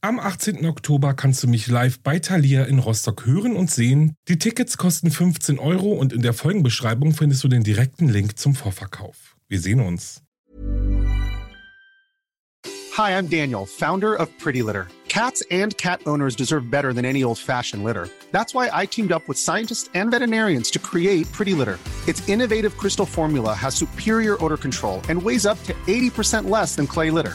Am 18. Oktober kannst du mich live bei Thalia in Rostock hören und sehen. Die Tickets kosten 15 Euro und in der Folgenbeschreibung findest du den direkten Link zum Vorverkauf. Wir sehen uns. Hi, I'm Daniel, Founder of Pretty Litter. Cats and cat owners deserve better than any old-fashioned litter. That's why I teamed up with scientists and veterinarians to create Pretty Litter. Its innovative crystal formula has superior odor control and weighs up to 80% less than clay litter.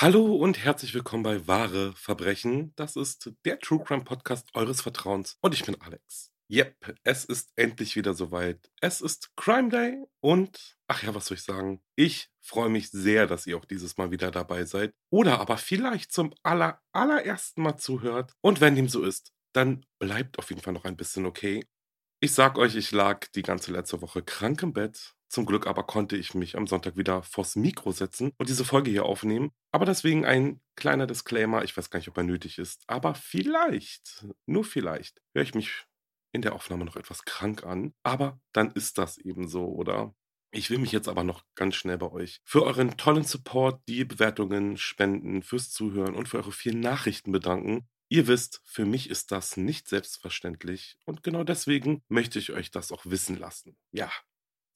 Hallo und herzlich willkommen bei Wahre Verbrechen. Das ist der True Crime Podcast eures Vertrauens und ich bin Alex. Yep, es ist endlich wieder soweit. Es ist Crime Day und, ach ja, was soll ich sagen? Ich freue mich sehr, dass ihr auch dieses Mal wieder dabei seid oder aber vielleicht zum aller, allerersten Mal zuhört. Und wenn dem so ist, dann bleibt auf jeden Fall noch ein bisschen okay. Ich sag euch, ich lag die ganze letzte Woche krank im Bett zum Glück aber konnte ich mich am Sonntag wieder vors Mikro setzen und diese Folge hier aufnehmen. Aber deswegen ein kleiner Disclaimer. Ich weiß gar nicht, ob er nötig ist. Aber vielleicht, nur vielleicht, höre ich mich in der Aufnahme noch etwas krank an. Aber dann ist das eben so, oder? Ich will mich jetzt aber noch ganz schnell bei euch für euren tollen Support, die Bewertungen, Spenden, fürs Zuhören und für eure vielen Nachrichten bedanken. Ihr wisst, für mich ist das nicht selbstverständlich und genau deswegen möchte ich euch das auch wissen lassen. Ja,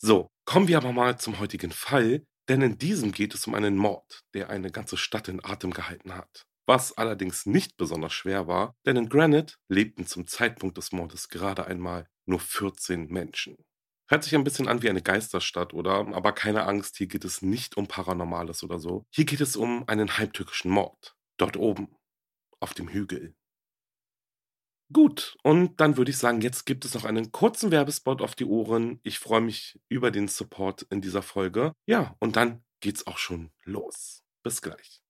so, kommen wir aber mal zum heutigen Fall, denn in diesem geht es um einen Mord, der eine ganze Stadt in Atem gehalten hat. Was allerdings nicht besonders schwer war, denn in Granite lebten zum Zeitpunkt des Mordes gerade einmal nur 14 Menschen. Hört sich ein bisschen an wie eine Geisterstadt, oder? Aber keine Angst, hier geht es nicht um Paranormales oder so. Hier geht es um einen heimtückischen Mord. Dort oben, auf dem Hügel. Gut, und dann würde ich sagen, jetzt gibt es noch einen kurzen Werbespot auf die Ohren. Ich freue mich über den Support in dieser Folge. Ja, und dann geht's auch schon los. Bis gleich.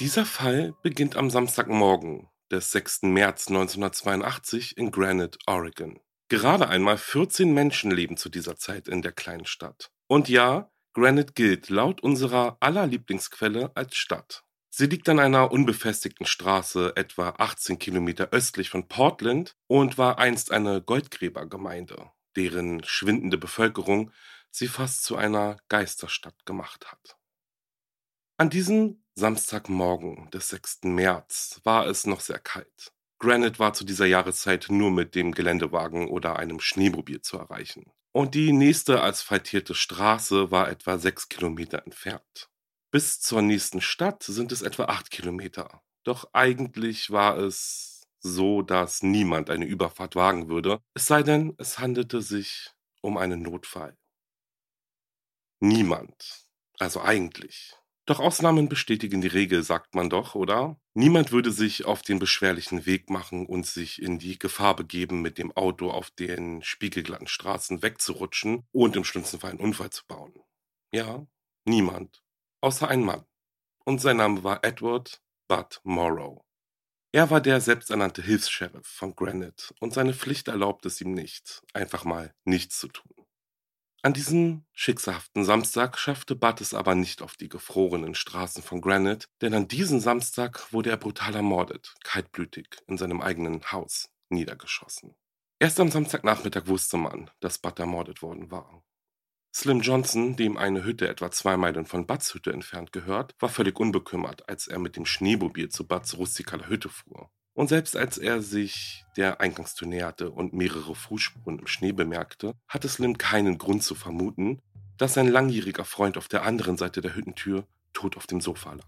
Dieser Fall beginnt am Samstagmorgen des 6. März 1982 in Granite, Oregon. Gerade einmal 14 Menschen leben zu dieser Zeit in der kleinen Stadt. Und ja, Granite gilt laut unserer aller Lieblingsquelle als Stadt. Sie liegt an einer unbefestigten Straße etwa 18 Kilometer östlich von Portland und war einst eine Goldgräbergemeinde, deren schwindende Bevölkerung sie fast zu einer Geisterstadt gemacht hat. An diesem Samstagmorgen des 6. März war es noch sehr kalt. Granite war zu dieser Jahreszeit nur mit dem Geländewagen oder einem Schneemobil zu erreichen. Und die nächste asphaltierte Straße war etwa sechs Kilometer entfernt. Bis zur nächsten Stadt sind es etwa acht Kilometer. Doch eigentlich war es so, dass niemand eine Überfahrt wagen würde, es sei denn, es handelte sich um einen Notfall. Niemand. Also eigentlich. Doch Ausnahmen bestätigen die Regel, sagt man doch, oder? Niemand würde sich auf den beschwerlichen Weg machen und sich in die Gefahr begeben, mit dem Auto auf den spiegelglatten Straßen wegzurutschen und im schlimmsten Fall einen Unfall zu bauen. Ja, niemand. Außer ein Mann. Und sein Name war Edward Bud Morrow. Er war der selbsternannte Hilfs-Sheriff von Granite und seine Pflicht erlaubt es ihm nicht, einfach mal nichts zu tun. An diesem schicksalhaften Samstag schaffte Bud es aber nicht auf die gefrorenen Straßen von Granite, denn an diesem Samstag wurde er brutal ermordet, kaltblütig, in seinem eigenen Haus, niedergeschossen. Erst am Samstagnachmittag wusste man, dass Bud ermordet worden war. Slim Johnson, dem eine Hütte etwa zwei Meilen von Buds Hütte entfernt gehört, war völlig unbekümmert, als er mit dem Schneemobil zu Buds rustikaler Hütte fuhr. Und selbst als er sich der Eingangstür näherte und mehrere Fußspuren im Schnee bemerkte, hatte Slim keinen Grund zu vermuten, dass sein langjähriger Freund auf der anderen Seite der Hüttentür tot auf dem Sofa lag.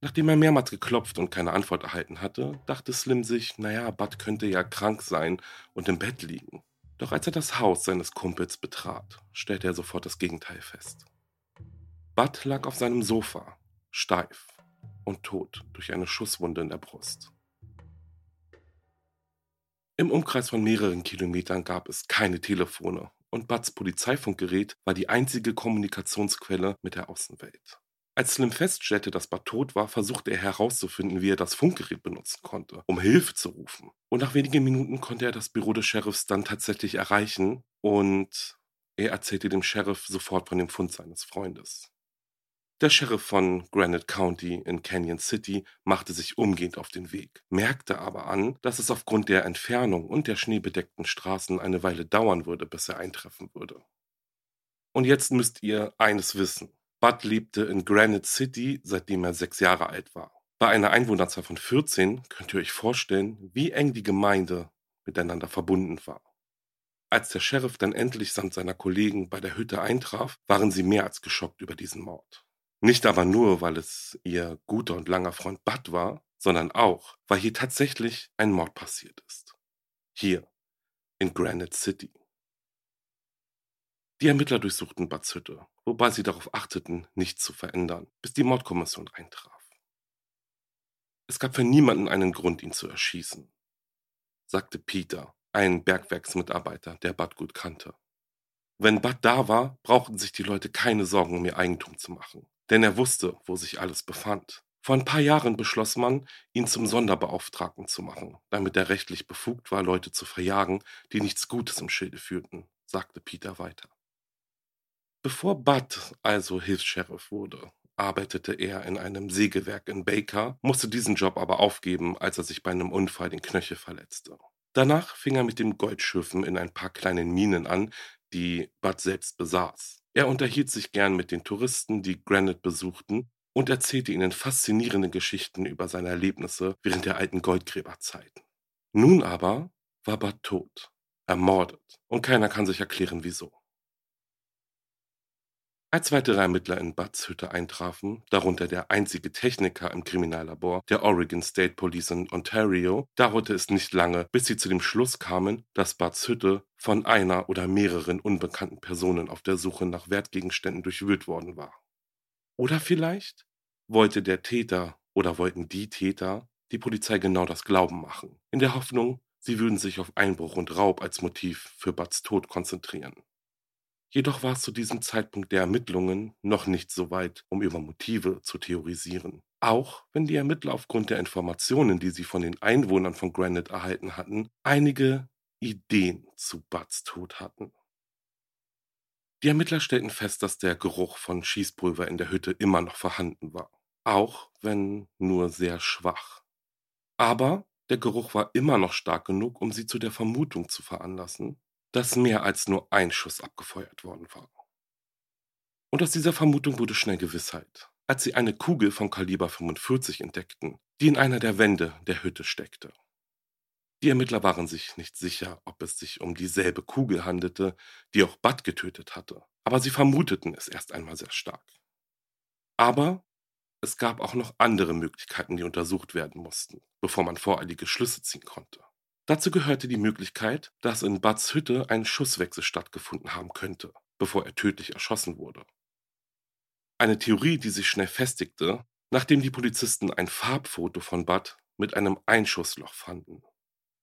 Nachdem er mehrmals geklopft und keine Antwort erhalten hatte, dachte Slim sich, naja, Bud könnte ja krank sein und im Bett liegen. Doch als er das Haus seines Kumpels betrat, stellte er sofort das Gegenteil fest. Bud lag auf seinem Sofa, steif und tot durch eine Schusswunde in der Brust. Im Umkreis von mehreren Kilometern gab es keine Telefone und Buds Polizeifunkgerät war die einzige Kommunikationsquelle mit der Außenwelt. Als Slim feststellte, dass Bud tot war, versuchte er herauszufinden, wie er das Funkgerät benutzen konnte, um Hilfe zu rufen. Und nach wenigen Minuten konnte er das Büro des Sheriffs dann tatsächlich erreichen und er erzählte dem Sheriff sofort von dem Fund seines Freundes. Der Sheriff von Granite County in Canyon City machte sich umgehend auf den Weg, merkte aber an, dass es aufgrund der Entfernung und der schneebedeckten Straßen eine Weile dauern würde, bis er eintreffen würde. Und jetzt müsst ihr eines wissen. Bud lebte in Granite City, seitdem er sechs Jahre alt war. Bei einer Einwohnerzahl von 14 könnt ihr euch vorstellen, wie eng die Gemeinde miteinander verbunden war. Als der Sheriff dann endlich samt seiner Kollegen bei der Hütte eintraf, waren sie mehr als geschockt über diesen Mord. Nicht aber nur, weil es ihr guter und langer Freund Bud war, sondern auch, weil hier tatsächlich ein Mord passiert ist. Hier, in Granite City. Die Ermittler durchsuchten Buds Hütte, wobei sie darauf achteten, nichts zu verändern, bis die Mordkommission eintraf. Es gab für niemanden einen Grund, ihn zu erschießen, sagte Peter, ein Bergwerksmitarbeiter, der Bud gut kannte. Wenn Bud da war, brauchten sich die Leute keine Sorgen um ihr Eigentum zu machen, denn er wusste, wo sich alles befand. Vor ein paar Jahren beschloss man, ihn zum Sonderbeauftragten zu machen, damit er rechtlich befugt war, Leute zu verjagen, die nichts Gutes im Schilde führten, sagte Peter weiter. Bevor Bud also Hilfs-Sheriff wurde, arbeitete er in einem Sägewerk in Baker, musste diesen Job aber aufgeben, als er sich bei einem Unfall den Knöchel verletzte. Danach fing er mit dem Goldschiffen in ein paar kleinen Minen an, die Bud selbst besaß. Er unterhielt sich gern mit den Touristen, die Granite besuchten, und erzählte ihnen faszinierende Geschichten über seine Erlebnisse während der alten Goldgräberzeiten. Nun aber war Bud tot, ermordet, und keiner kann sich erklären, wieso. Als weitere Ermittler in Buds Hütte eintrafen, darunter der einzige Techniker im Kriminallabor der Oregon State Police in Ontario, dauerte es nicht lange, bis sie zu dem Schluss kamen, dass Buds Hütte von einer oder mehreren unbekannten Personen auf der Suche nach Wertgegenständen durchwühlt worden war. Oder vielleicht wollte der Täter oder wollten die Täter die Polizei genau das Glauben machen, in der Hoffnung, sie würden sich auf Einbruch und Raub als Motiv für Buds Tod konzentrieren. Jedoch war es zu diesem Zeitpunkt der Ermittlungen noch nicht so weit, um über Motive zu theorisieren. Auch wenn die Ermittler aufgrund der Informationen, die sie von den Einwohnern von Granite erhalten hatten, einige Ideen zu Buds Tod hatten. Die Ermittler stellten fest, dass der Geruch von Schießpulver in der Hütte immer noch vorhanden war, auch wenn nur sehr schwach. Aber der Geruch war immer noch stark genug, um sie zu der Vermutung zu veranlassen, dass mehr als nur ein Schuss abgefeuert worden war. Und aus dieser Vermutung wurde schnell Gewissheit, als sie eine Kugel vom Kaliber 45 entdeckten, die in einer der Wände der Hütte steckte. Die Ermittler waren sich nicht sicher, ob es sich um dieselbe Kugel handelte, die auch Bud getötet hatte, aber sie vermuteten es erst einmal sehr stark. Aber es gab auch noch andere Möglichkeiten, die untersucht werden mussten, bevor man voreilige Schlüsse ziehen konnte. Dazu gehörte die Möglichkeit, dass in Buds Hütte ein Schusswechsel stattgefunden haben könnte, bevor er tödlich erschossen wurde. Eine Theorie, die sich schnell festigte, nachdem die Polizisten ein Farbfoto von Bud mit einem Einschussloch fanden.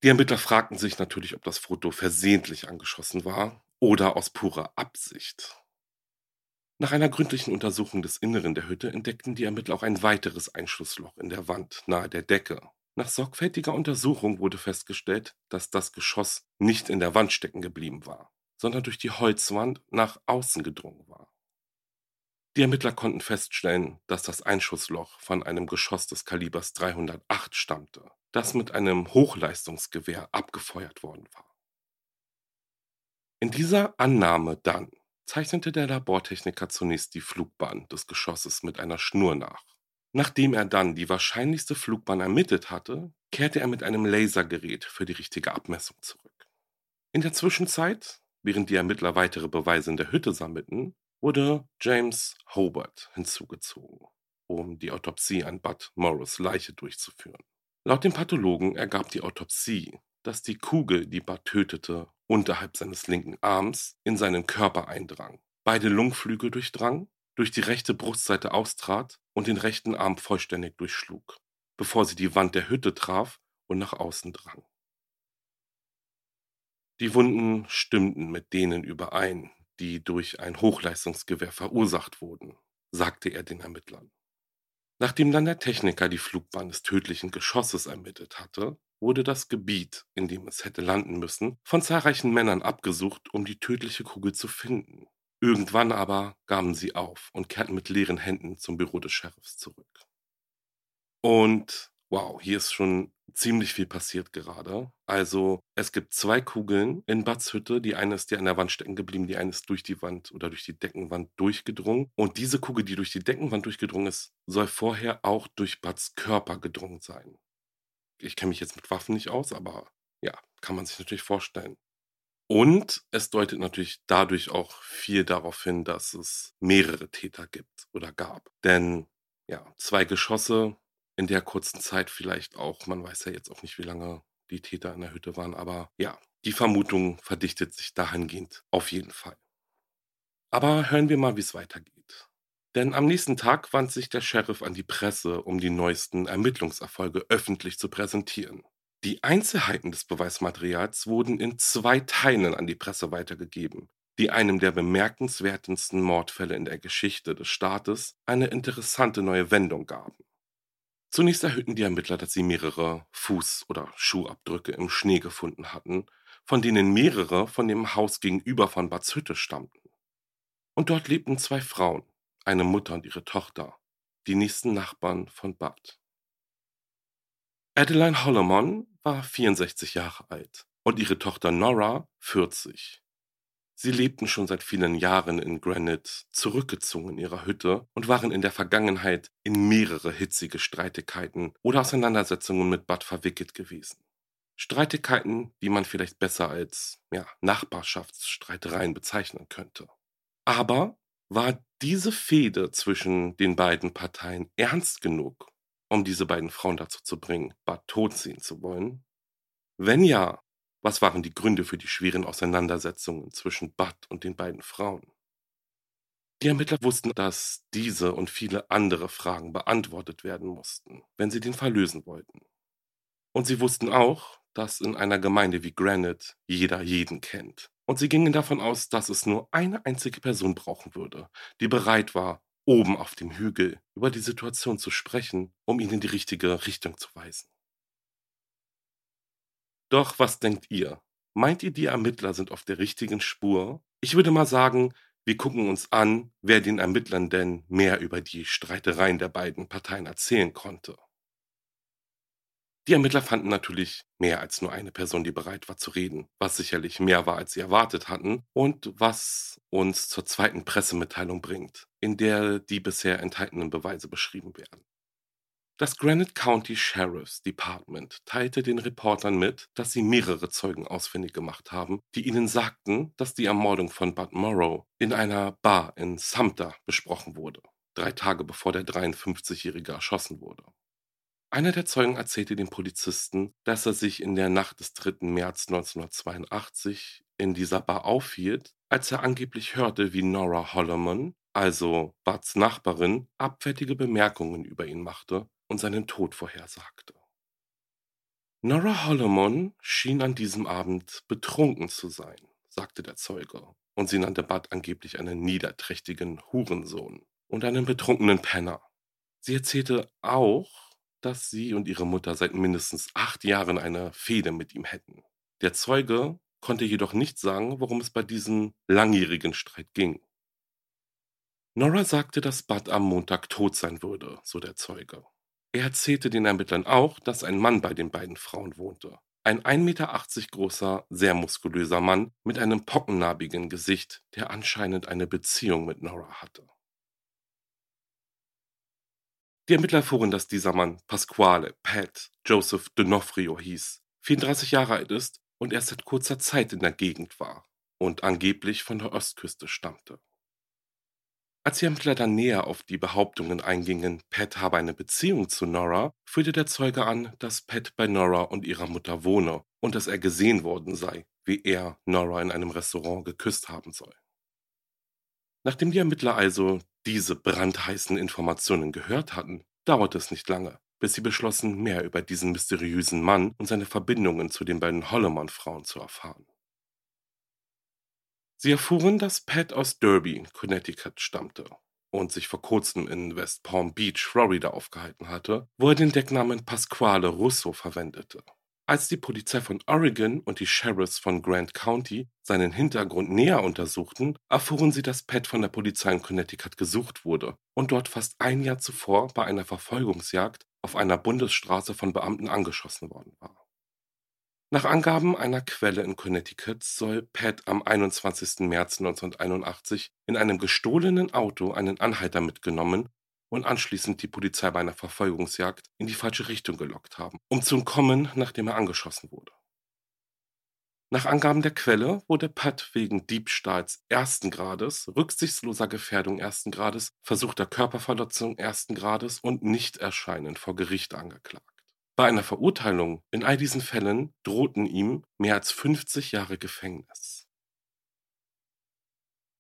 Die Ermittler fragten sich natürlich, ob das Foto versehentlich angeschossen war oder aus purer Absicht. Nach einer gründlichen Untersuchung des Inneren der Hütte entdeckten die Ermittler auch ein weiteres Einschussloch in der Wand nahe der Decke, nach sorgfältiger Untersuchung wurde festgestellt, dass das Geschoss nicht in der Wand stecken geblieben war, sondern durch die Holzwand nach außen gedrungen war. Die Ermittler konnten feststellen, dass das Einschussloch von einem Geschoss des Kalibers 308 stammte, das mit einem Hochleistungsgewehr abgefeuert worden war. In dieser Annahme dann zeichnete der Labortechniker zunächst die Flugbahn des Geschosses mit einer Schnur nach. Nachdem er dann die wahrscheinlichste Flugbahn ermittelt hatte, kehrte er mit einem Lasergerät für die richtige Abmessung zurück. In der Zwischenzeit während die Ermittler weitere Beweise in der Hütte sammelten, wurde James Hobart hinzugezogen, um die Autopsie an Bud Morrows Leiche durchzuführen. Laut dem Pathologen ergab die Autopsie, dass die Kugel, die Bud tötete, unterhalb seines linken Arms in seinen Körper eindrang, beide Lungenflügel durchdrang, durch die rechte Brustseite austrat und den rechten Arm vollständig durchschlug, bevor sie die Wand der Hütte traf und nach außen drang. Die Wunden stimmten mit denen überein, die durch ein Hochleistungsgewehr verursacht wurden, sagte er den Ermittlern. Nachdem dann der Techniker die Flugbahn des tödlichen Geschosses ermittelt hatte, wurde das Gebiet, in dem es hätte landen müssen, von zahlreichen Männern abgesucht, um die tödliche Kugel zu finden. Irgendwann aber gaben sie auf und kehrten mit leeren Händen zum Büro des Sheriffs zurück. Und wow, hier ist schon ziemlich viel passiert gerade. Also es gibt zwei Kugeln in Buds Hütte. Die eine ist ja an der Wand stecken geblieben, die eine ist durch die Wand oder durch die Deckenwand durchgedrungen. Und diese Kugel, die durch die Deckenwand durchgedrungen ist, soll vorher auch durch Buds Körper gedrungen sein. Ich kenne mich jetzt mit Waffen nicht aus, aber ja, kann man sich natürlich vorstellen. Und es deutet natürlich dadurch auch viel darauf hin, dass es mehrere Täter gibt oder gab. Denn ja, zwei Geschosse in der kurzen Zeit vielleicht auch, man weiß ja jetzt auch nicht, wie lange die Täter in der Hütte waren, aber ja, die Vermutung verdichtet sich dahingehend auf jeden Fall. Aber hören wir mal, wie es weitergeht. Denn am nächsten Tag wandte sich der Sheriff an die Presse, um die neuesten Ermittlungserfolge öffentlich zu präsentieren. Die Einzelheiten des Beweismaterials wurden in zwei Teilen an die Presse weitergegeben, die einem der bemerkenswertesten Mordfälle in der Geschichte des Staates eine interessante neue Wendung gaben. Zunächst erhöhten die Ermittler, dass sie mehrere Fuß- oder Schuhabdrücke im Schnee gefunden hatten, von denen mehrere von dem Haus gegenüber von Bads Hütte stammten. Und dort lebten zwei Frauen, eine Mutter und ihre Tochter, die nächsten Nachbarn von Bud. Adeline Holloman war 64 Jahre alt und ihre Tochter Nora 40. Sie lebten schon seit vielen Jahren in Granite, zurückgezogen in ihrer Hütte und waren in der Vergangenheit in mehrere hitzige Streitigkeiten oder Auseinandersetzungen mit Bud verwickelt gewesen. Streitigkeiten, die man vielleicht besser als ja, Nachbarschaftsstreitereien bezeichnen könnte. Aber war diese Fehde zwischen den beiden Parteien ernst genug, um diese beiden Frauen dazu zu bringen, Bud tot sehen zu wollen? Wenn ja, was waren die Gründe für die schweren Auseinandersetzungen zwischen Bud und den beiden Frauen? Die Ermittler wussten, dass diese und viele andere Fragen beantwortet werden mussten, wenn sie den Fall lösen wollten. Und sie wussten auch, dass in einer Gemeinde wie Granite jeder jeden kennt. Und sie gingen davon aus, dass es nur eine einzige Person brauchen würde, die bereit war, oben auf dem Hügel über die Situation zu sprechen, um ihnen die richtige Richtung zu weisen. Doch was denkt ihr? Meint ihr, die Ermittler sind auf der richtigen Spur? Ich würde mal sagen, wir gucken uns an, wer den Ermittlern denn mehr über die Streitereien der beiden Parteien erzählen konnte. Die Ermittler fanden natürlich mehr als nur eine Person, die bereit war zu reden, was sicherlich mehr war, als sie erwartet hatten und was uns zur zweiten Pressemitteilung bringt, in der die bisher enthaltenen Beweise beschrieben werden. Das Granite County Sheriff's Department teilte den Reportern mit, dass sie mehrere Zeugen ausfindig gemacht haben, die ihnen sagten, dass die Ermordung von Bud Morrow in einer Bar in Sumter besprochen wurde, drei Tage bevor der 53-Jährige erschossen wurde. Einer der Zeugen erzählte den Polizisten, dass er sich in der Nacht des 3. März 1982 in dieser Bar aufhielt, als er angeblich hörte, wie Nora Holloman, also Buds Nachbarin, abfällige Bemerkungen über ihn machte und seinen Tod vorhersagte. Nora Holloman schien an diesem Abend betrunken zu sein, sagte der Zeuge, und sie nannte Bud angeblich einen niederträchtigen Hurensohn und einen betrunkenen Penner. Sie erzählte auch, dass sie und ihre Mutter seit mindestens acht Jahren eine Fehde mit ihm hätten. Der Zeuge konnte jedoch nicht sagen, worum es bei diesem langjährigen Streit ging. Nora sagte, dass Bud am Montag tot sein würde, so der Zeuge. Er erzählte den Ermittlern auch, dass ein Mann bei den beiden Frauen wohnte. Ein 1,80 Meter großer, sehr muskulöser Mann mit einem pockennarbigen Gesicht, der anscheinend eine Beziehung mit Nora hatte. Die Ermittler erfuhren, dass dieser Mann Pasquale Pat Joseph D'Onofrio hieß, 34 Jahre alt ist und erst seit kurzer Zeit in der Gegend war. und angeblich von der Ostküste stammte. Als die Ermittler dann näher auf die Behauptungen eingingen, Pat habe eine Beziehung zu Nora, führte der Zeuge an, dass Pat bei Nora und ihrer Mutter wohne und dass er gesehen worden sei, wie er Nora in einem Restaurant geküsst haben soll. Nachdem die Ermittler also diese brandheißen Informationen gehört hatten, dauerte es nicht lange, bis sie beschlossen, mehr über diesen mysteriösen Mann und seine Verbindungen zu den beiden Holloman-Frauen zu erfahren. Sie erfuhren, dass Pat aus Derby, Connecticut stammte und sich vor kurzem in West Palm Beach, Florida aufgehalten hatte, wo er den Decknamen Pasquale Russo verwendete. Als die Polizei von Oregon und die Sheriffs von Grant County seinen Hintergrund näher untersuchten, erfuhren sie, dass Pat von der Polizei in Connecticut gesucht wurde und dort fast ein Jahr zuvor bei einer Verfolgungsjagd auf einer Bundesstraße von Beamten angeschossen worden war. Nach Angaben einer Quelle in Connecticut soll Pat am 21. März 1981 in einem gestohlenen Auto einen Anhalter mitgenommen und anschließend die Polizei bei einer Verfolgungsjagd in die falsche Richtung gelockt haben, um zu entkommen, nachdem er angeschossen wurde. Nach Angaben der Quelle wurde Pat wegen Diebstahls ersten Grades, rücksichtsloser Gefährdung ersten Grades, versuchter Körperverletzung ersten Grades und Nichterscheinen vor Gericht angeklagt. Bei einer Verurteilung in all diesen Fällen drohten ihm mehr als 50 Jahre Gefängnis.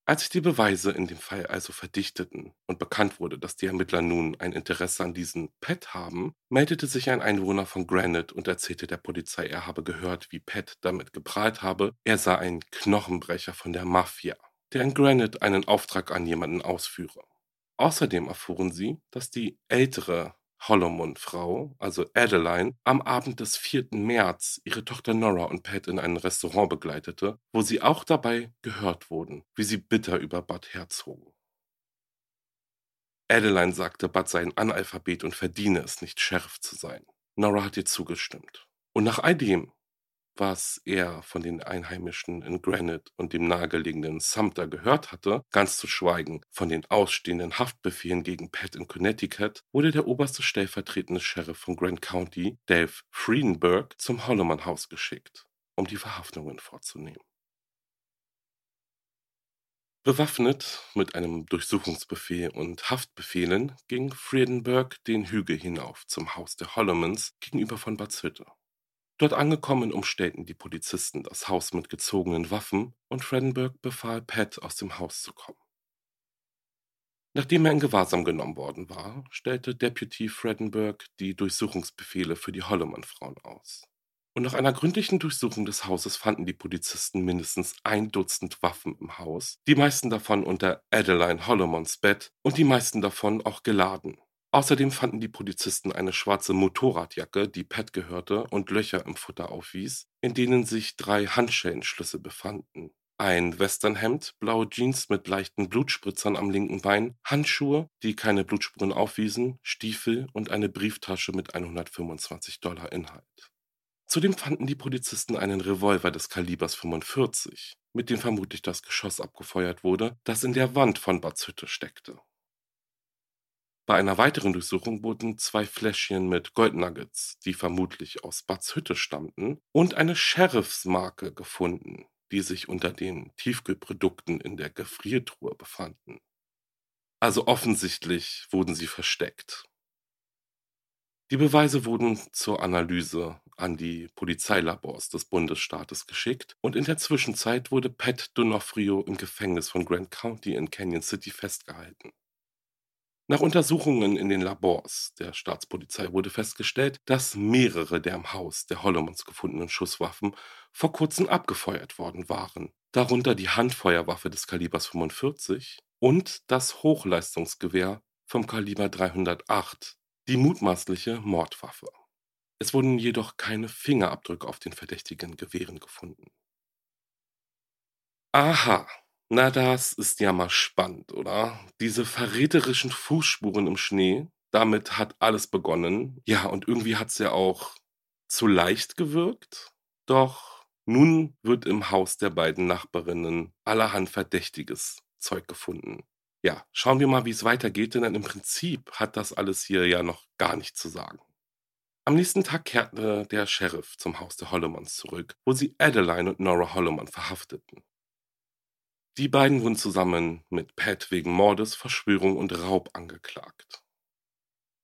Als sich die Beweise in dem Fall also verdichteten und bekannt wurde, dass die Ermittler nun ein Interesse an diesem Pet haben, meldete sich ein Einwohner von Granite und erzählte der Polizei, er habe gehört, wie Pat damit geprahlt habe, er sei ein Knochenbrecher von der Mafia, der in Granite einen Auftrag an jemanden ausführe. Außerdem erfuhren sie, dass die ältere Holloman-Frau, also Adeline, am Abend des 4. März ihre Tochter Nora und Pat in ein Restaurant begleitete, wo sie auch dabei gehört wurden, wie sie bitter über Bud herzogen. Adeline sagte, Bud sei ein Analphabet und verdiene es nicht, Sheriff zu sein. Nora hat ihr zugestimmt. Und nach all dem was er von den Einheimischen in Granite und dem nahegelegenen Sumter gehört hatte, ganz zu schweigen von den ausstehenden Haftbefehlen gegen Pat in Connecticut, wurde der oberste stellvertretende Sheriff von Grant County, Dave Friedenberg, zum Holloman Haus geschickt, um die Verhaftungen vorzunehmen. Bewaffnet mit einem Durchsuchungsbefehl und Haftbefehlen ging Friedenberg den Hügel hinauf zum Haus der Hollomans gegenüber von Bad. Dort angekommen umstellten die Polizisten das Haus mit gezogenen Waffen und Fredenberg befahl Pat, aus dem Haus zu kommen. Nachdem er in Gewahrsam genommen worden war, stellte Deputy Fredenberg die Durchsuchungsbefehle für die Holloman-Frauen aus. Und nach einer gründlichen Durchsuchung des Hauses fanden die Polizisten mindestens ein Dutzend Waffen im Haus, die meisten davon unter Adeline Hollomans Bett und die meisten davon auch geladen. Außerdem fanden die Polizisten eine schwarze Motorradjacke, die Pat gehörte und Löcher im Futter aufwies, in denen sich drei Handschellenschlüsse befanden. Ein Westernhemd, blaue Jeans mit leichten Blutspritzern am linken Bein, Handschuhe, die keine Blutspuren aufwiesen, Stiefel und eine Brieftasche mit 125 Dollar Inhalt. Zudem fanden die Polizisten einen Revolver des Kalibers 45, mit dem vermutlich das Geschoss abgefeuert wurde, das in der Wand von Bads Hütte steckte. Bei einer weiteren Durchsuchung wurden zwei Fläschchen mit Goldnuggets, die vermutlich aus Buds Hütte stammten, und eine Sheriffsmarke gefunden, die sich unter den Tiefkühlprodukten in der Gefriertruhe befanden. Also offensichtlich wurden sie versteckt. Die Beweise wurden zur Analyse an die Polizeilabors des Bundesstaates geschickt und in der Zwischenzeit wurde Pat Donofrio im Gefängnis von Grant County in Canyon City festgehalten. Nach Untersuchungen in den Labors der Staatspolizei wurde festgestellt, dass mehrere der im Haus der Hollomans gefundenen Schusswaffen vor kurzem abgefeuert worden waren, darunter die Handfeuerwaffe des Kalibers 45 und das Hochleistungsgewehr vom Kaliber 308, die mutmaßliche Mordwaffe. Es wurden jedoch keine Fingerabdrücke auf den verdächtigen Gewehren gefunden. Aha, na, das ist ja mal spannend, oder? Diese verräterischen Fußspuren im Schnee, damit hat alles begonnen. Ja, und irgendwie hat's ja auch zu leicht gewirkt. Doch nun wird im Haus der beiden Nachbarinnen allerhand verdächtiges Zeug gefunden. Ja, schauen wir mal, wie es weitergeht, denn im Prinzip hat das alles hier ja noch gar nichts zu sagen. Am nächsten Tag kehrte der Sheriff zum Haus der Hollomans zurück, wo sie Adeline und Nora Holloman verhafteten. Die beiden wurden zusammen mit Pat wegen Mordes, Verschwörung und Raub angeklagt.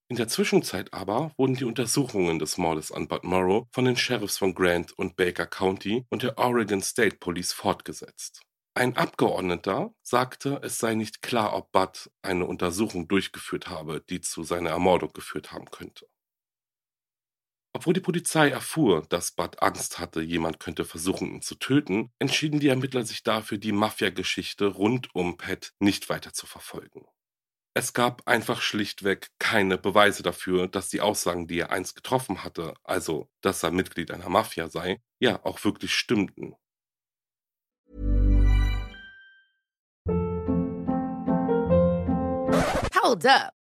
In der Zwischenzeit aber wurden die Untersuchungen des Mordes an Bud Morrow von den Sheriffs von Grant und Baker County und der Oregon State Police fortgesetzt. Ein Abgeordneter sagte, es sei nicht klar, ob Bud eine Untersuchung durchgeführt habe, die zu seiner Ermordung geführt haben könnte. Obwohl die Polizei erfuhr, dass Bud Angst hatte, jemand könnte versuchen, ihn zu töten, entschieden die Ermittler sich dafür, die Mafia-Geschichte rund um Pat nicht weiter zu verfolgen. Es gab einfach schlichtweg keine Beweise dafür, dass die Aussagen, die er einst getroffen hatte, also dass er Mitglied einer Mafia sei, ja auch wirklich stimmten. Hold up.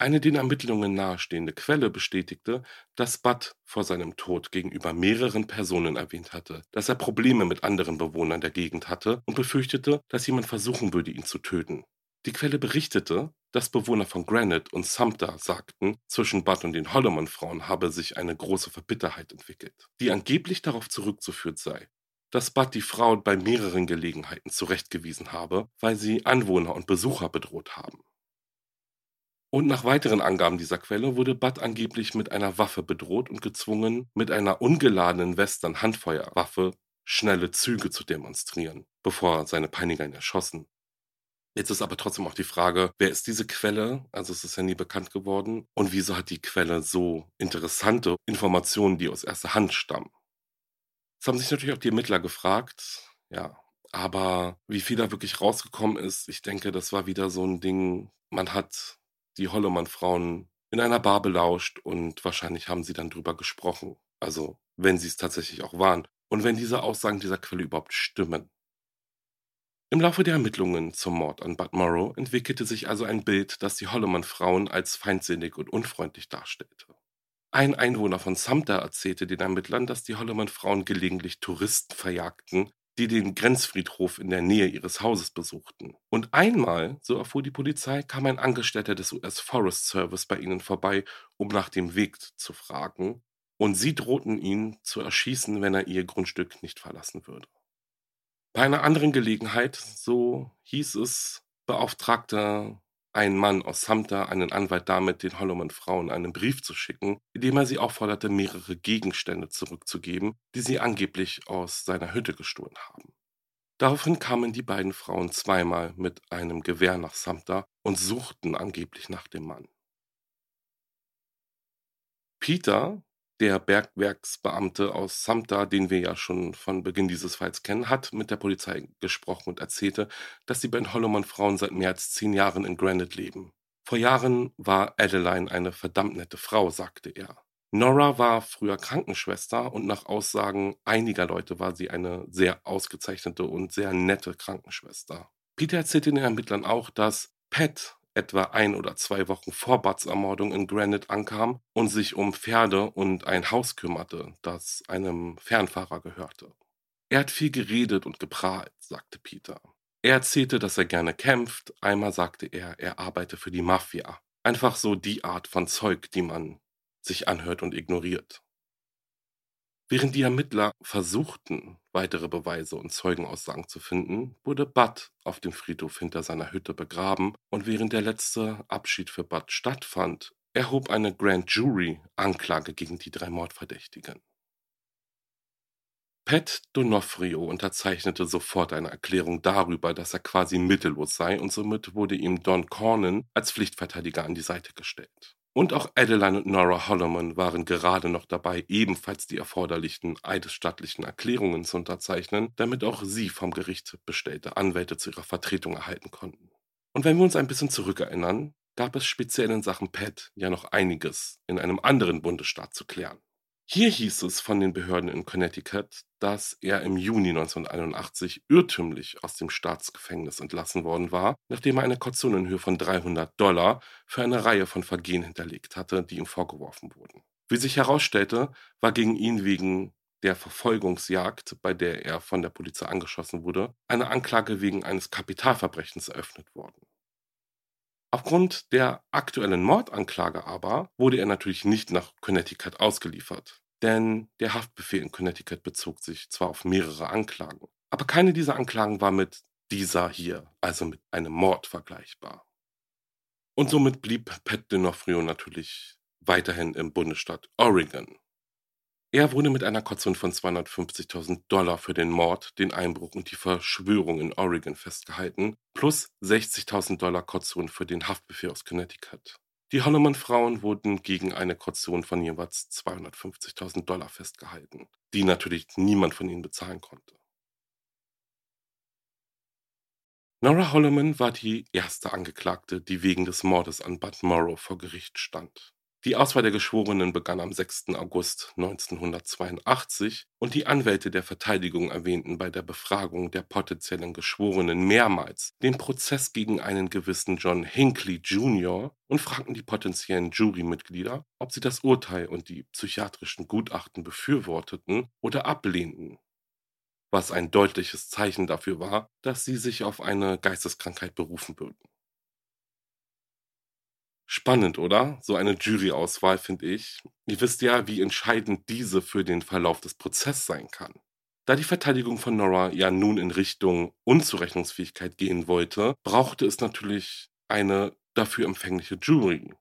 Eine den Ermittlungen nahestehende Quelle bestätigte, dass Bud vor seinem Tod gegenüber mehreren Personen erwähnt hatte, dass er Probleme mit anderen Bewohnern der Gegend hatte und befürchtete, dass jemand versuchen würde, ihn zu töten. Die Quelle berichtete, dass Bewohner von Granite und Sumter sagten, zwischen Bud und den Holloman-Frauen habe sich eine große Verbitterheit entwickelt, die angeblich darauf zurückzuführen sei, dass Bud die Frau bei mehreren Gelegenheiten zurechtgewiesen habe, weil sie Anwohner und Besucher bedroht haben. Und nach weiteren Angaben dieser Quelle wurde Bud angeblich mit einer Waffe bedroht und gezwungen, mit einer ungeladenen Western-Handfeuerwaffe schnelle Züge zu demonstrieren, bevor seine Peiniger ihn erschossen. Jetzt ist aber trotzdem auch die Frage, wer ist diese Quelle? Also es ist ja nie bekannt geworden. Und wieso hat die Quelle so interessante Informationen, die aus erster Hand stammen? Das haben sich natürlich auch die Ermittler gefragt. Ja, aber wie viel da wirklich rausgekommen ist, ich denke, das war wieder so ein Ding, man hat die Hollomann-Frauen in einer Bar belauscht und wahrscheinlich haben sie dann drüber gesprochen. Also, wenn sie es tatsächlich auch waren. Und wenn diese Aussagen dieser Quelle überhaupt stimmen. Im Laufe der Ermittlungen zum Mord an Bud Morrow entwickelte sich also ein Bild, das die Holloman-Frauen als feindsinnig und unfreundlich darstellte. Ein Einwohner von Sumter erzählte den Ermittlern, dass die Holloman-Frauen gelegentlich Touristen verjagten, die den Grenzfriedhof in der Nähe ihres Hauses besuchten. Und einmal, so erfuhr die Polizei, kam ein Angestellter des US Forest Service bei ihnen vorbei, um nach dem Weg zu fragen, und sie drohten ihn zu erschießen, wenn er ihr Grundstück nicht verlassen würde. Bei einer anderen Gelegenheit, so hieß es, beauftragte ein Mann aus Sumter einen Anwalt damit, den Holloman-Frauen einen Brief zu schicken, in dem er sie aufforderte, mehrere Gegenstände zurückzugeben, die sie angeblich aus seiner Hütte gestohlen haben. Daraufhin kamen die beiden Frauen zweimal mit einem Gewehr nach Sumter und suchten angeblich nach dem Mann. Peter, der Bergwerksbeamte aus Sumter, den wir ja schon von Beginn dieses Falls kennen, hat mit der Polizei gesprochen und erzählte, dass die beiden Holloman-Frauen seit mehr als zehn Jahren in Granite leben. Vor Jahren war Adeline eine verdammt nette Frau, sagte er. Nora war früher Krankenschwester und nach Aussagen einiger Leute war sie eine sehr ausgezeichnete und sehr nette Krankenschwester. Peter erzählte den Ermittlern auch, dass Pat etwa ein oder zwei Wochen vor Buds Ermordung in Granite ankam und sich um Pferde und ein Haus kümmerte, das einem Fernfahrer gehörte. Er hat viel geredet und geprahlt, sagte Peter. Er erzählte, dass er gerne kämpft, einmal sagte er, er arbeite für die Mafia. Einfach so die Art von Zeug, die man sich anhört und ignoriert. Während die Ermittler versuchten, weitere Beweise und Zeugenaussagen zu finden, wurde Bud auf dem Friedhof hinter seiner Hütte begraben und während der letzte Abschied für Bud stattfand, erhob eine Grand Jury Anklage gegen die drei Mordverdächtigen. Pat Donofrio unterzeichnete sofort eine Erklärung darüber, dass er quasi mittellos sei und somit wurde ihm Don Cornyn als Pflichtverteidiger an die Seite gestellt. Und auch Adeline und Nora Holloman waren gerade noch dabei, ebenfalls die erforderlichen eidesstattlichen Erklärungen zu unterzeichnen, damit auch sie vom Gericht bestellte Anwälte zu ihrer Vertretung erhalten konnten. Und wenn wir uns ein bisschen zurückerinnern, gab es speziell in Sachen Pat ja noch einiges in einem anderen Bundesstaat zu klären. Hier hieß es von den Behörden in Connecticut, dass er im Juni 1981 irrtümlich aus dem Staatsgefängnis entlassen worden war, nachdem er eine Kaution in Höhe von 300 Dollar für eine Reihe von Vergehen hinterlegt hatte, die ihm vorgeworfen wurden. Wie sich herausstellte, war gegen ihn wegen der Verfolgungsjagd, bei der er von der Polizei angeschossen wurde, eine Anklage wegen eines Kapitalverbrechens eröffnet worden. Aufgrund der aktuellen Mordanklage aber wurde er natürlich nicht nach Connecticut ausgeliefert, denn der Haftbefehl in Connecticut bezog sich zwar auf mehrere Anklagen, aber keine dieser Anklagen war mit dieser hier, also mit einem Mord vergleichbar. Und somit blieb Pat D'Onofrio natürlich weiterhin im Bundesstaat Oregon. Er wurde mit einer Kaution von 250.000 Dollar für den Mord, den Einbruch und die Verschwörung in Oregon festgehalten, plus 60.000 Dollar Kaution für den Haftbefehl aus Connecticut. Die Holloman-Frauen wurden gegen eine Kaution von jeweils 250.000 Dollar festgehalten, die natürlich niemand von ihnen bezahlen konnte. Nora Holloman war die erste Angeklagte, die wegen des Mordes an Bud Morrow vor Gericht stand. Die Auswahl der Geschworenen begann am 6. August 1982 und die Anwälte der Verteidigung erwähnten bei der Befragung der potenziellen Geschworenen mehrmals den Prozess gegen einen gewissen John Hinckley Jr. und fragten die potenziellen Jurymitglieder, ob sie das Urteil und die psychiatrischen Gutachten befürworteten oder ablehnten, was ein deutliches Zeichen dafür war, dass sie sich auf eine Geisteskrankheit berufen würden. Spannend, oder? So eine Juryauswahl, finde ich. Ihr wisst ja, wie entscheidend diese für den Verlauf des Prozesses sein kann. Da die Verteidigung von Nora ja nun in Richtung Unzurechnungsfähigkeit gehen wollte, brauchte es natürlich eine dafür empfängliche Jury.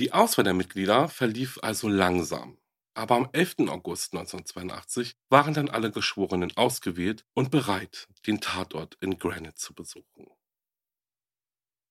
Die Auswahl der Mitglieder verlief also langsam. Aber am 11. August 1982 waren dann alle Geschworenen ausgewählt und bereit, den Tatort in Granite zu besuchen.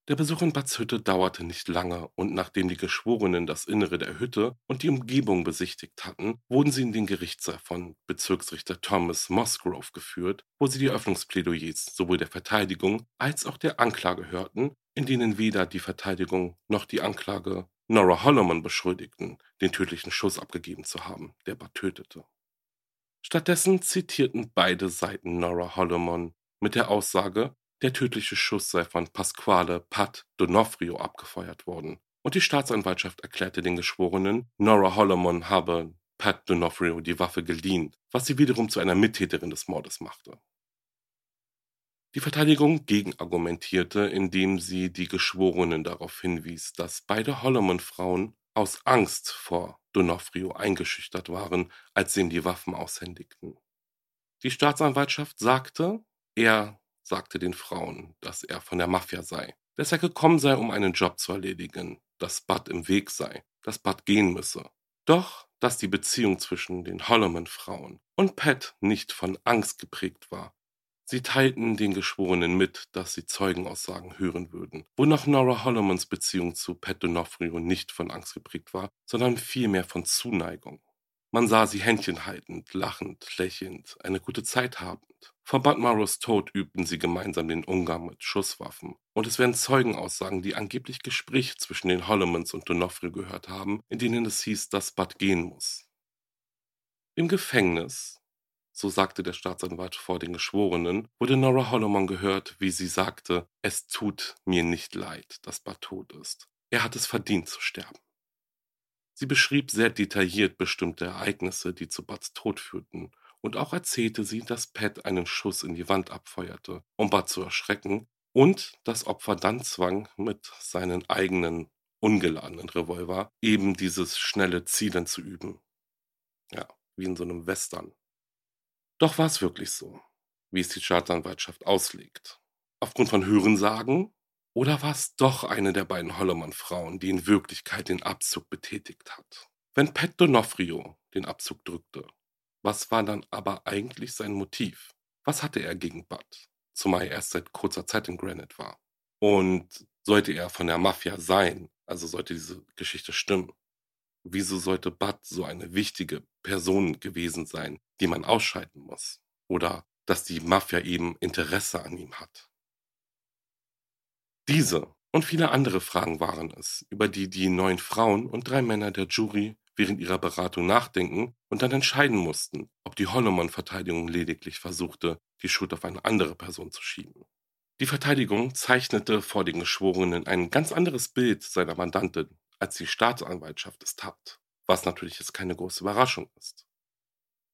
Der Besuch in Bads Hütte dauerte nicht lange, und nachdem die Geschworenen das Innere der Hütte und die Umgebung besichtigt hatten, wurden sie in den Gerichtssaal von Bezirksrichter Thomas Musgrove geführt, wo sie die Öffnungsplädoyers sowohl der Verteidigung als auch der Anklage hörten, in denen weder die Verteidigung noch die Anklage Nora Holloman beschuldigten, den tödlichen Schuss abgegeben zu haben, der Bud tötete. Stattdessen zitierten beide Seiten Nora Holloman mit der Aussage, der tödliche Schuss sei von Pasquale Pat Donofrio abgefeuert worden, und die Staatsanwaltschaft erklärte den Geschworenen, Nora Holloman habe Pat Donofrio die Waffe geliehen, was sie wiederum zu einer Mittäterin des Mordes machte. Die Verteidigung gegenargumentierte, indem sie die Geschworenen darauf hinwies, dass beide Holloman-Frauen aus Angst vor Donofrio eingeschüchtert waren, als sie ihm die Waffen aushändigten. Die Staatsanwaltschaft sagte, er sagte den Frauen, dass er von der Mafia sei, dass er gekommen sei, um einen Job zu erledigen, dass Bud im Weg sei, dass Bud gehen müsse. Doch, dass die Beziehung zwischen den Holloman-Frauen und Pat nicht von Angst geprägt war. Sie teilten den Geschworenen mit, dass sie Zeugenaussagen hören würden, wonach Nora Hollomans Beziehung zu Pat D'Onofrio nicht von Angst geprägt war, sondern vielmehr von Zuneigung. Man sah sie Händchen haltend, lachend, lächelnd, eine gute Zeit habend. Vor Bud Morrows Tod übten sie gemeinsam den Umgang mit Schusswaffen. Und es werden Zeugenaussagen, die angeblich Gespräche zwischen den Hollomans und Donofrio gehört haben, in denen es hieß, dass Bud gehen muss. Im Gefängnis, so sagte der Staatsanwalt vor den Geschworenen, wurde Nora Holloman gehört, wie sie sagte, es tut mir nicht leid, dass Bud tot ist. Er hat es verdient zu sterben. Sie beschrieb sehr detailliert bestimmte Ereignisse, die zu Buds Tod führten, und auch erzählte sie, dass Pat einen Schuss in die Wand abfeuerte, um Bud zu erschrecken, und das Opfer dann zwang, mit seinen eigenen ungeladenen Revolver eben dieses schnelle Zielen zu üben. Ja, wie in so einem Western. Doch war es wirklich so, wie es die Staatsanwaltschaft auslegt. Aufgrund von Hörensagen oder war es doch eine der beiden Holloman-Frauen, die in Wirklichkeit den Abzug betätigt hat? Wenn Pat Donofrio den Abzug drückte, was war dann aber eigentlich sein Motiv? Was hatte er gegen Bud? Zumal er erst seit kurzer Zeit in Granite war. Und sollte er von der Mafia sein, also sollte diese Geschichte stimmen, wieso sollte Bud so eine wichtige Person gewesen sein, die man ausschalten muss? Oder dass die Mafia eben Interesse an ihm hat? Diese und viele andere Fragen waren es, über die die neun Frauen und drei Männer der Jury während ihrer Beratung nachdenken und dann entscheiden mussten, ob die Holloman-Verteidigung lediglich versuchte, die Schuld auf eine andere Person zu schieben. Die Verteidigung zeichnete vor den Geschworenen ein ganz anderes Bild seiner Mandantin, als die Staatsanwaltschaft es tat, was natürlich jetzt keine große Überraschung ist.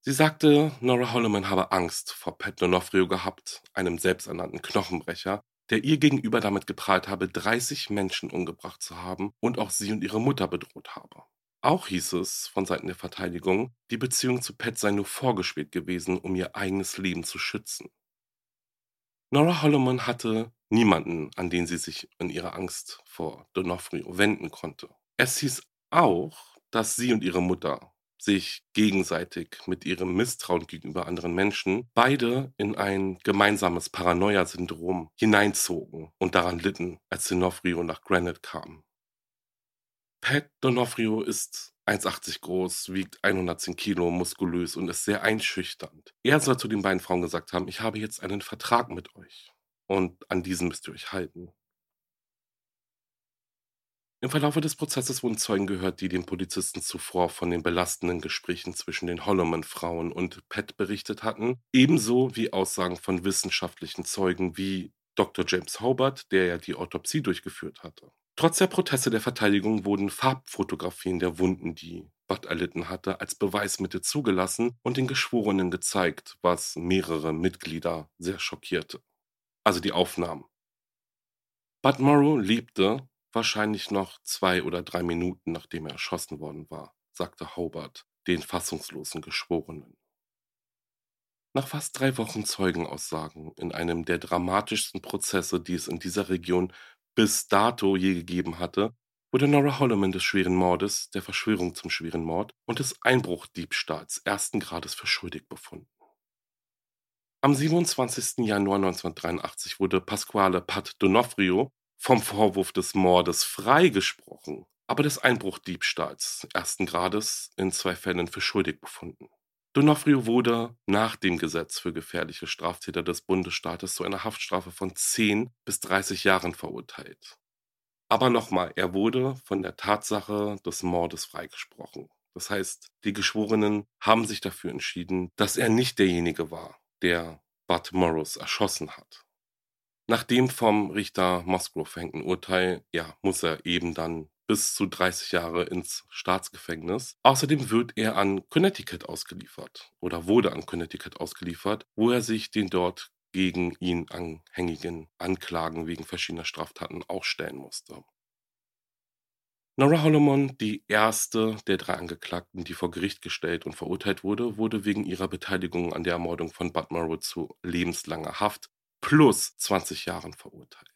Sie sagte, Nora Holloman habe Angst vor Pat Donofrio gehabt, einem selbsternannten Knochenbrecher, der ihr gegenüber damit geprahlt habe, 30 Menschen umgebracht zu haben und auch sie und ihre Mutter bedroht habe. Auch hieß es von Seiten der Verteidigung, die Beziehung zu Pat sei nur vorgespielt gewesen, um ihr eigenes Leben zu schützen. Nora Holloman hatte niemanden, an den sie sich in ihrer Angst vor Donofrio wenden konnte. Es hieß auch, dass sie und ihre Mutter sich gegenseitig mit ihrem Misstrauen gegenüber anderen Menschen beide in ein gemeinsames Paranoia-Syndrom hineinzogen und daran litten, als Donofrio nach Granite kam. Pat Donofrio ist 1,80 groß, wiegt 110 Kilo, muskulös und ist sehr einschüchternd. Er soll zu den beiden Frauen gesagt haben, ich habe jetzt einen Vertrag mit euch und an diesen müsst ihr euch halten. Im Verlaufe des Prozesses wurden Zeugen gehört, die den Polizisten zuvor von den belastenden Gesprächen zwischen den Holloman-Frauen und Pat berichtet hatten, ebenso wie Aussagen von wissenschaftlichen Zeugen wie Dr. James Hobart, der ja die Autopsie durchgeführt hatte. Trotz der Proteste der Verteidigung wurden Farbfotografien der Wunden, die Budd erlitten hatte, als Beweismittel zugelassen und den Geschworenen gezeigt, was mehrere Mitglieder sehr schockierte. Also die Aufnahmen. Bud Morrow lebte wahrscheinlich noch zwei oder drei Minuten, nachdem er erschossen worden war, sagte Hobart den fassungslosen Geschworenen. Nach fast drei Wochen Zeugenaussagen in einem der dramatischsten Prozesse, die es in dieser Region bis dato je gegeben hatte, wurde Nora Holloman des schweren Mordes, der Verschwörung zum schweren Mord und des Einbruchdiebstahls ersten Grades für schuldig befunden. Am 27. Januar 1983 wurde Pasquale Pat Donofrio vom Vorwurf des Mordes freigesprochen, aber des Einbruchdiebstahls ersten Grades in zwei Fällen für schuldig befunden. Donofrio wurde nach dem Gesetz für gefährliche Straftäter des Bundesstaates zu einer Haftstrafe von 10 bis 30 Jahren verurteilt. Aber nochmal, er wurde von der Tatsache des Mordes freigesprochen. Das heißt, die Geschworenen haben sich dafür entschieden, dass er nicht derjenige war, der Bud Morris erschossen hat. Nach dem vom Richter Musgrove verhängten Urteil, ja, muss er eben dann bis zu 30 Jahre ins Staatsgefängnis. Außerdem wird er an Connecticut ausgeliefert oder wurde an Connecticut ausgeliefert, wo er sich den dort gegen ihn anhängigen Anklagen wegen verschiedener Straftaten auch stellen musste. Nora Holloman, die erste der drei Angeklagten, die vor Gericht gestellt und verurteilt wurde, wurde wegen ihrer Beteiligung an der Ermordung von Bud Morrow zu lebenslanger Haft plus 20 Jahren verurteilt.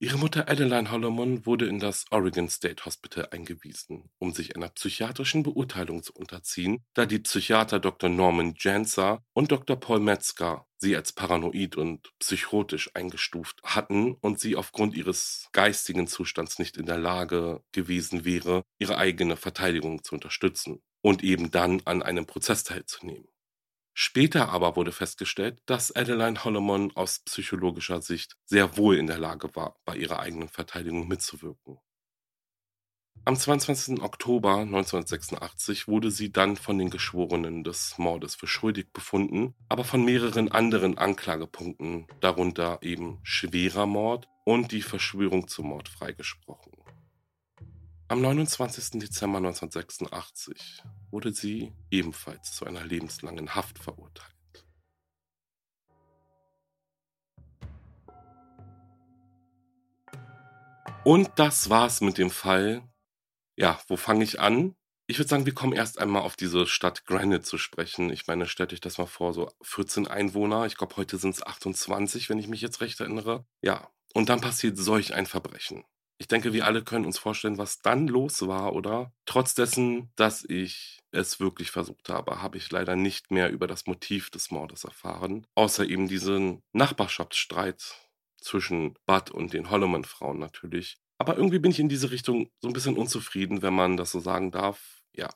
Ihre Mutter Adeline Holloman wurde in das Oregon State Hospital eingewiesen, um sich einer psychiatrischen Beurteilung zu unterziehen, da die Psychiater Dr. Norman Janser und Dr. Paul Metzger sie als paranoid und psychotisch eingestuft hatten und sie aufgrund ihres geistigen Zustands nicht in der Lage gewesen wäre, ihre eigene Verteidigung zu unterstützen und eben dann an einem Prozess teilzunehmen. Später aber wurde festgestellt, dass Adeline Holloman aus psychologischer Sicht sehr wohl in der Lage war, bei ihrer eigenen Verteidigung mitzuwirken. Am 22. Oktober 1986 wurde sie dann von den Geschworenen des Mordes für schuldig befunden, aber von mehreren anderen Anklagepunkten, darunter eben schwerer Mord und die Verschwörung zum Mord freigesprochen. Am 29. Dezember 1986 wurde sie ebenfalls zu einer lebenslangen Haft verurteilt. Und das war's mit dem Fall. Ja, wo fange ich an? Ich würde sagen, wir kommen erst einmal auf diese Stadt Granite zu sprechen. Ich meine, stellt euch das mal vor, so 14 Einwohner. Ich glaube, heute sind es 28, wenn ich mich jetzt recht erinnere. Ja, und dann passiert solch ein Verbrechen. Ich denke, wir alle können uns vorstellen, was dann los war, oder? Trotz dessen, dass ich es wirklich versucht habe, habe ich leider nicht mehr über das Motiv des Mordes erfahren, außer eben diesen Nachbarschaftsstreit zwischen Bud und den Holloman-Frauen natürlich. Aber irgendwie bin ich in diese Richtung so ein bisschen unzufrieden, wenn man das so sagen darf. Ja.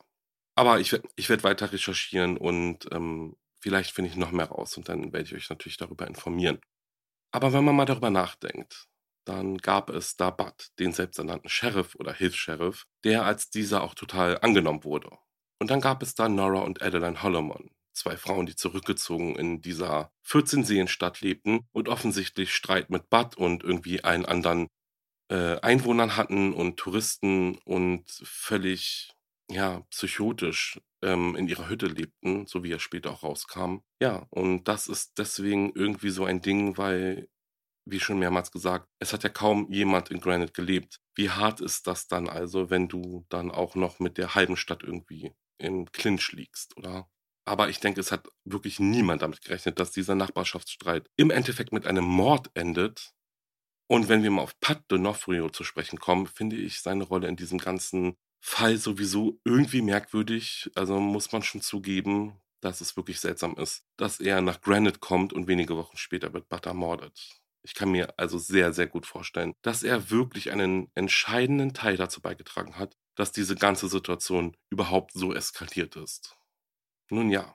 Aber ich werde ich werd weiter recherchieren und ähm, vielleicht finde ich noch mehr raus und dann werde ich euch natürlich darüber informieren. Aber wenn man mal darüber nachdenkt, dann gab es da Bud, den selbsternannten Sheriff oder Hilfs-Sheriff, der als dieser auch total angenommen wurde. Und dann gab es da Nora und Adeline Holloman, zwei Frauen, die zurückgezogen in dieser 14-Seenstadt lebten und offensichtlich Streit mit Bud und irgendwie einen anderen äh, Einwohnern hatten und Touristen und völlig ja, psychotisch ähm, in ihrer Hütte lebten, so wie er später auch rauskam. Ja, und das ist deswegen irgendwie so ein Ding, weil, wie schon mehrmals gesagt, es hat ja kaum jemand in Granite gelebt. Wie hart ist das dann also, wenn du dann auch noch mit der halben Stadt irgendwie im Clinch liegst, oder? Aber ich denke, es hat wirklich niemand damit gerechnet, dass dieser Nachbarschaftsstreit im Endeffekt mit einem Mord endet. Und wenn wir mal auf Pat D'Onofrio zu sprechen kommen, finde ich seine Rolle in diesem ganzen Fall sowieso irgendwie merkwürdig. Also muss man schon zugeben, dass es wirklich seltsam ist, dass er nach Granite kommt und wenige Wochen später wird Butter ermordet. Ich kann mir also sehr, sehr gut vorstellen, dass er wirklich einen entscheidenden Teil dazu beigetragen hat, dass diese ganze Situation überhaupt so eskaliert ist. Nun ja,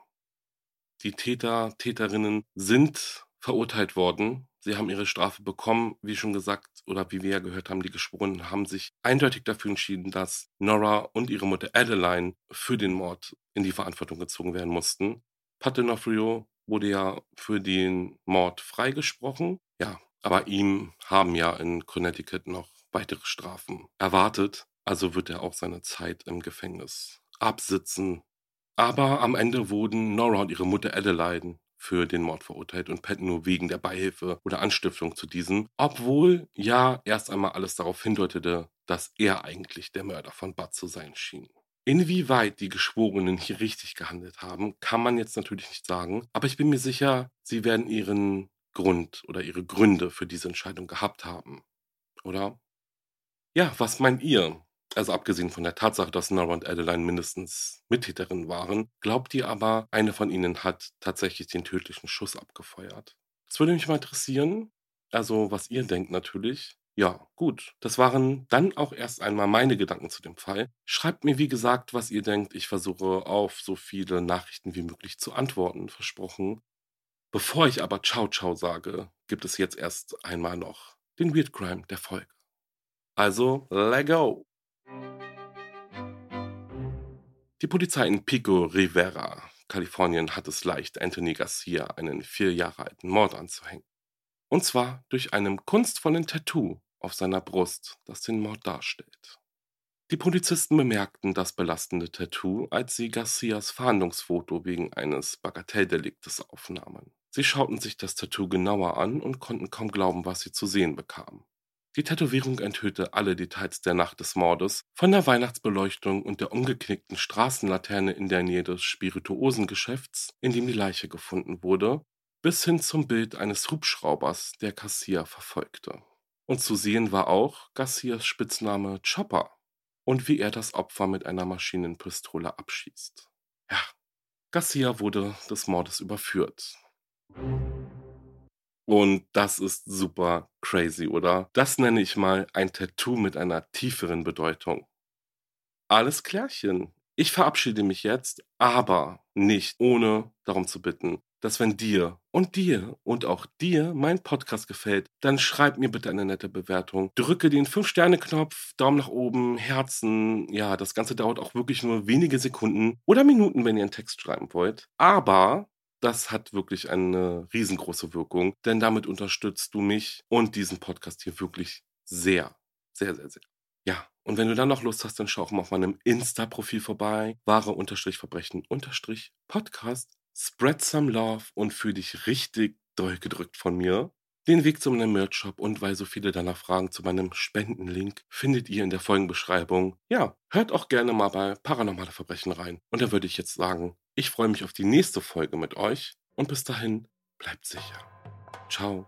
die Täter, Täterinnen sind verurteilt worden. Sie haben ihre Strafe bekommen, wie schon gesagt, oder wie wir ja gehört haben, die Geschworenen haben sich eindeutig dafür entschieden, dass Nora und ihre Mutter Adeline für den Mord in die Verantwortung gezogen werden mussten. Patenofrio wurde ja für den Mord freigesprochen. Ja, aber ihm haben ja in Connecticut noch weitere Strafen erwartet. Also wird er auch seine Zeit im Gefängnis absitzen aber am Ende wurden Nora und ihre Mutter Adeline für den Mord verurteilt und Pat nur wegen der Beihilfe oder Anstiftung zu diesem, obwohl ja erst einmal alles darauf hindeutete, dass er eigentlich der Mörder von Bud zu sein schien. Inwieweit die Geschworenen hier richtig gehandelt haben, kann man jetzt natürlich nicht sagen, aber ich bin mir sicher, sie werden ihren Grund oder ihre Gründe für diese Entscheidung gehabt haben. Oder? Ja, was meint ihr? Also abgesehen von der Tatsache, dass Nora und Adeline mindestens Mittäterinnen waren, glaubt ihr aber, eine von ihnen hat tatsächlich den tödlichen Schuss abgefeuert? Das würde mich mal interessieren. Also, was ihr denkt natürlich. Ja, gut. Das waren dann auch erst einmal meine Gedanken zu dem Fall. Schreibt mir, wie gesagt, was ihr denkt. Ich versuche auf so viele Nachrichten wie möglich zu antworten, versprochen. Bevor ich aber Ciao Ciao sage, gibt es jetzt erst einmal noch den Weird Crime der Folge. Also, let go! Die Polizei in Pico Rivera, Kalifornien, hat es leicht, Anthony Garcia einen vier Jahre alten Mord anzuhängen. Und zwar durch einem kunstvollen Tattoo auf seiner Brust, das den Mord darstellt. Die Polizisten bemerkten das belastende Tattoo, als sie Garcias Fahndungsfoto wegen eines Bagatelldeliktes aufnahmen. Sie schauten sich das Tattoo genauer an und konnten kaum glauben, was sie zu sehen bekamen. Die Tätowierung enthüllte alle Details der Nacht des Mordes, von der Weihnachtsbeleuchtung und der umgeknickten Straßenlaterne in der Nähe des Spirituosengeschäfts, in dem die Leiche gefunden wurde, bis hin zum Bild eines Hubschraubers, der Garcia verfolgte. Und zu sehen war auch Garcias Spitzname Chopper und wie er das Opfer mit einer Maschinenpistole abschießt. Ja, Garcia wurde des Mordes überführt. Und das ist super crazy, oder? Das nenne ich mal ein Tattoo mit einer tieferen Bedeutung. Alles klärchen. Ich verabschiede mich jetzt, aber nicht ohne darum zu bitten, dass wenn dir und dir und auch dir mein Podcast gefällt, dann schreib mir bitte eine nette Bewertung. Drücke den 5-Sterne-Knopf, Daumen nach oben, Herzen. Ja, das Ganze dauert auch wirklich nur wenige Sekunden oder Minuten, wenn ihr einen Text schreiben wollt. Aber das hat wirklich eine riesengroße Wirkung, denn damit unterstützt du mich und diesen Podcast hier wirklich sehr, sehr, sehr, sehr. Ja, und wenn du dann noch Lust hast, dann schau auch mal auf meinem Insta-Profil vorbei, wahre-verbrechen-podcast. Spread some love und fühl dich richtig doll gedrückt von mir. Den Weg zu meinem Merch-Shop und weil so viele danach fragen zu meinem Spendenlink findet ihr in der Folgenbeschreibung. Ja, hört auch gerne mal bei Paranormale Verbrechen rein. Und dann würde ich jetzt sagen, ich freue mich auf die nächste Folge mit euch und bis dahin bleibt sicher. Ciao.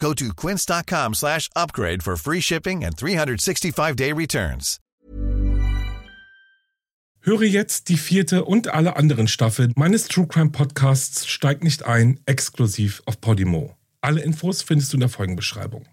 Go to quince.com/upgrade for free shipping and 365-day returns. Höre jetzt die vierte und alle anderen Staffeln meines True Crime Podcasts Steig nicht ein, exklusiv auf Podimo. Alle Infos findest du in der Folgenbeschreibung.